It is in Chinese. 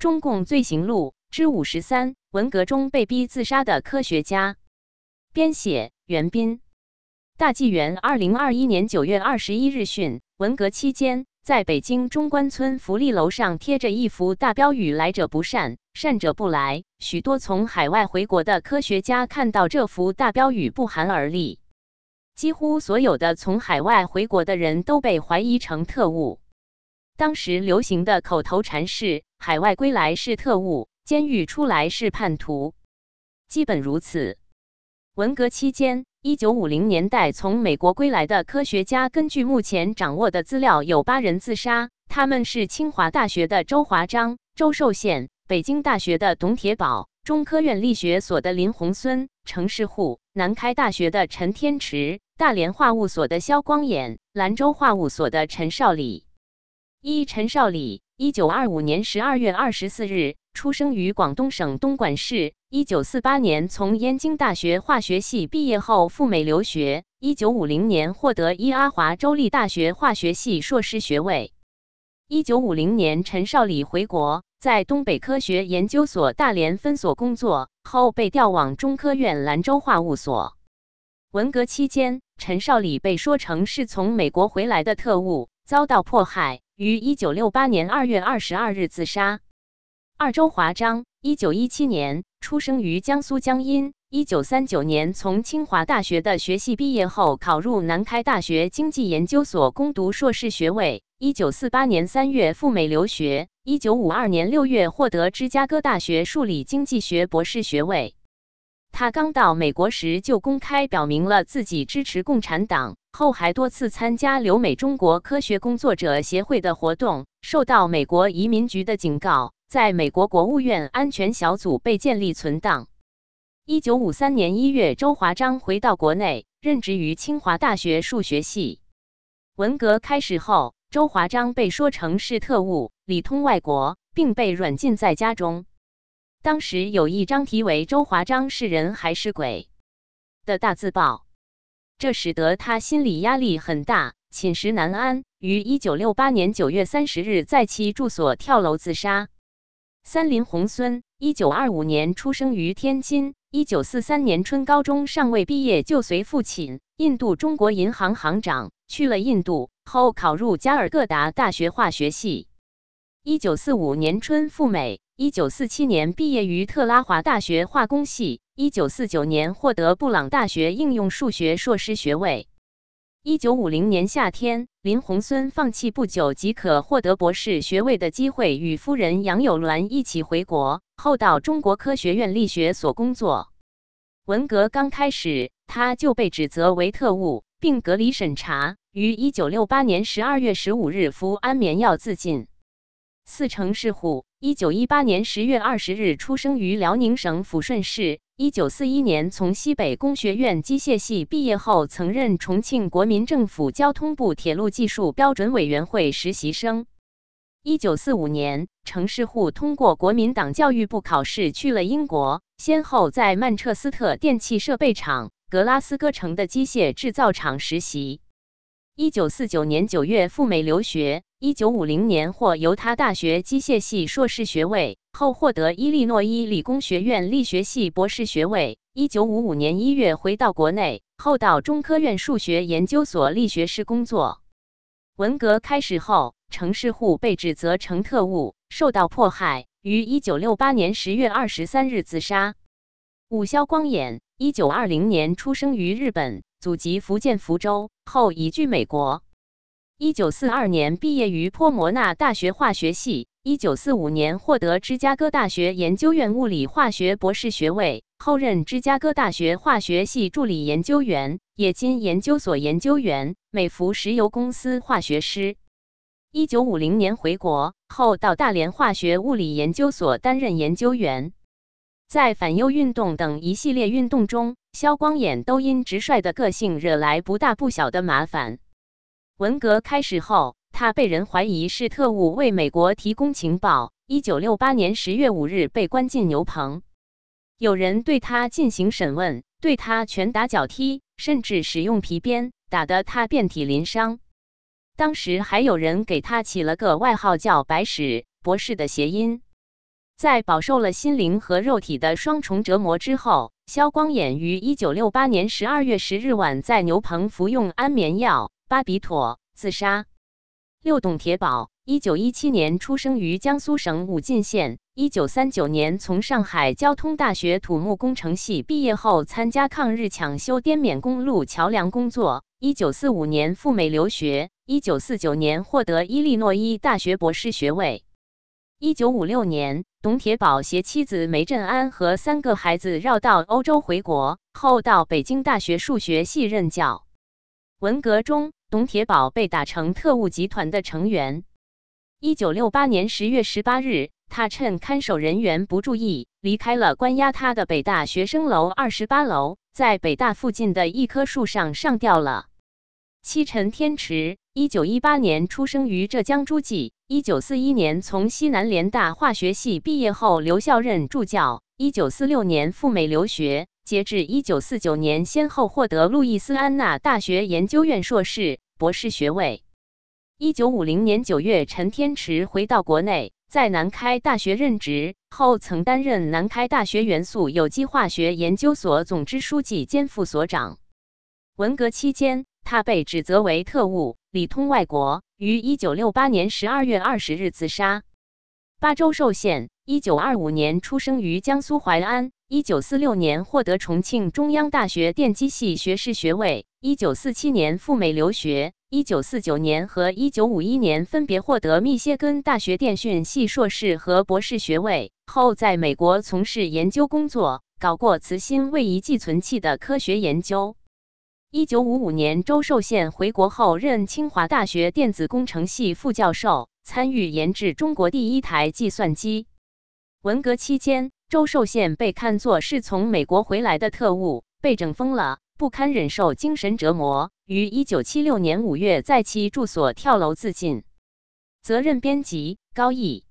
中共罪行录之五十三：文革中被逼自杀的科学家。编写：袁斌。大纪元二零二一年九月二十一日讯：文革期间，在北京中关村福利楼上贴着一幅大标语：“来者不善，善者不来。”许多从海外回国的科学家看到这幅大标语，不寒而栗。几乎所有的从海外回国的人都被怀疑成特务。当时流行的口头禅是：“海外归来是特务，监狱出来是叛徒。”基本如此。文革期间。一九五零年代从美国归来的科学家，根据目前掌握的资料，有八人自杀。他们是清华大学的周华章、周寿宪，北京大学的董铁宝，中科院力学所的林宏孙、程世户，南开大学的陈天池，大连化物所的肖光衍，兰州化物所的陈少礼。一陈少礼，一九二五年十二月二十四日出生于广东省东莞市。一九四八年从燕京大学化学系毕业后赴美留学。一九五零年获得伊阿华州立大学化学系硕士学位。一九五零年，陈少礼回国，在东北科学研究所大连分所工作后，被调往中科院兰州化物所。文革期间，陈少礼被说成是从美国回来的特务，遭到迫害，于一九六八年二月二十二日自杀。二周华章，一九一七年出生于江苏江阴。一九三九年从清华大学的学系毕业后，考入南开大学经济研究所攻读硕士学位。一九四八年三月赴美留学。一九五二年六月获得芝加哥大学数理经济学博士学位。他刚到美国时就公开表明了自己支持共产党，后还多次参加留美中国科学工作者协会的活动，受到美国移民局的警告。在美国国务院安全小组被建立存档。一九五三年一月，周华章回到国内，任职于清华大学数学系。文革开始后，周华章被说成是特务，里通外国，并被软禁在家中。当时有一张题为《周华章是人还是鬼》的大字报，这使得他心理压力很大，寝食难安，于一九六八年九月三十日在其住所跳楼自杀。三林宏孙，一九二五年出生于天津。一九四三年春高中尚未毕业，就随父亲印度中国银行行长去了印度，后考入加尔各答大学化学系。一九四五年春赴美。一九四七年毕业于特拉华大学化工系。一九四九年获得布朗大学应用数学硕士学位。一九五零年夏天，林宏孙放弃不久即可获得博士学位的机会，与夫人杨友鸾一起回国，后到中国科学院力学所工作。文革刚开始，他就被指责为特务，并隔离审查，于一九六八年十二月十五日服安眠药自尽。四成是虎，一九一八年十月二十日出生于辽宁省抚顺市。一九四一年从西北工学院机械系毕业后，曾任重庆国民政府交通部铁路技术标准委员会实习生。一九四五年，程世户通过国民党教育部考试去了英国，先后在曼彻斯特电气设备厂、格拉斯哥城的机械制造厂实习。一九四九年九月赴美留学。一九五零年获犹他大学机械系硕士学位，后获得伊利诺伊理工学院力学系博士学位。一九五五年一月回到国内，后到中科院数学研究所力学室工作。文革开始后，程世户被指责成特务，受到迫害，于一九六八年十月二十三日自杀。武萧光衍，一九二零年出生于日本，祖籍福建福州，后移居美国。一九四二年毕业于波摩纳大学化学系，一九四五年获得芝加哥大学研究院物理化学博士学位，后任芝加哥大学化学系助理研究员、冶金研究所研究员、美孚石油公司化学师。一九五零年回国后，到大连化学物理研究所担任研究员。在反右运动等一系列运动中，肖光衍都因直率的个性惹来不大不小的麻烦。文革开始后，他被人怀疑是特务，为美国提供情报。一九六八年十月五日被关进牛棚，有人对他进行审问，对他拳打脚踢，甚至使用皮鞭，打得他遍体鳞伤。当时还有人给他起了个外号，叫“白史博士”的谐音。在饱受了心灵和肉体的双重折磨之后，肖光衍于一九六八年十二月十日晚在牛棚服用安眠药巴比妥自杀。六董铁宝，一九一七年出生于江苏省武进县。一九三九年从上海交通大学土木工程系毕业后，参加抗日抢修滇缅公路桥梁工作。一九四五年赴美留学，一九四九年获得伊利诺伊大学博士学位。一九五六年，董铁宝携妻子梅振安和三个孩子绕道欧洲回国，后到北京大学数学系任教。文革中。董铁宝被打成特务集团的成员。一九六八年十月十八日，他趁看守人员不注意，离开了关押他的北大学生楼二十八楼，在北大附近的一棵树上上吊了。七陈天池，一九一八年出生于浙江诸暨，一九四一年从西南联大化学系毕业后留校任助教，一九四六年赴美留学。截至一九四九年，先后获得路易斯安那大学研究院硕士、博士学位。一九五零年九月，陈天池回到国内，在南开大学任职，后曾担任南开大学元素有机化学研究所总支书记兼副所长。文革期间，他被指责为特务，里通外国，于一九六八年十二月二十日自杀。巴州寿县，一九二五年出生于江苏淮安。一九四六年获得重庆中央大学电机系学士学位，一九四七年赴美留学，一九四九年和一九五一年分别获得密歇根大学电讯系硕士和博士学位，后在美国从事研究工作，搞过磁芯位移寄存器的科学研究。一九五五年周寿县回国后，任清华大学电子工程系副教授，参与研制中国第一台计算机。文革期间。周寿宪被看作是从美国回来的特务，被整疯了，不堪忍受精神折磨，于一九七六年五月在其住所跳楼自尽。责任编辑：高毅。